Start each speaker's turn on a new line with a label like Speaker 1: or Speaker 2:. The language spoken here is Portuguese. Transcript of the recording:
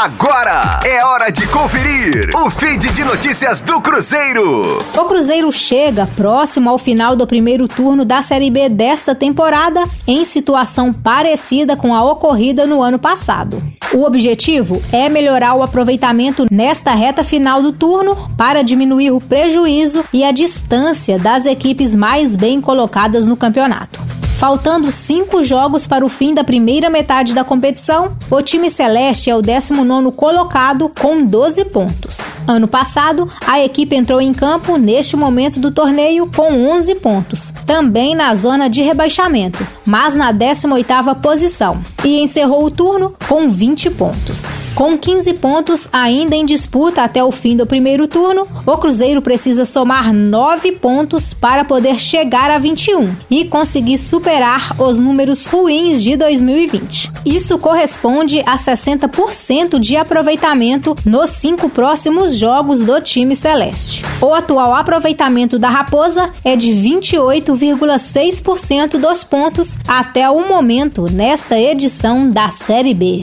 Speaker 1: Agora é hora de conferir o feed de notícias do Cruzeiro.
Speaker 2: O Cruzeiro chega próximo ao final do primeiro turno da Série B desta temporada, em situação parecida com a ocorrida no ano passado. O objetivo é melhorar o aproveitamento nesta reta final do turno para diminuir o prejuízo e a distância das equipes mais bem colocadas no campeonato. Faltando cinco jogos para o fim da primeira metade da competição, o time celeste é o 19 colocado com 12 pontos. Ano passado, a equipe entrou em campo neste momento do torneio com 11 pontos, também na zona de rebaixamento, mas na 18ª posição, e encerrou o turno com 20 pontos. Com 15 pontos ainda em disputa até o fim do primeiro turno, o Cruzeiro precisa somar 9 pontos para poder chegar a 21 e conseguir superar os números ruins de 2020. Isso corresponde a 60% de aproveitamento nos cinco próximos jogos do time celeste. O atual aproveitamento da Raposa é de 28,6% dos pontos até o momento nesta edição da Série B.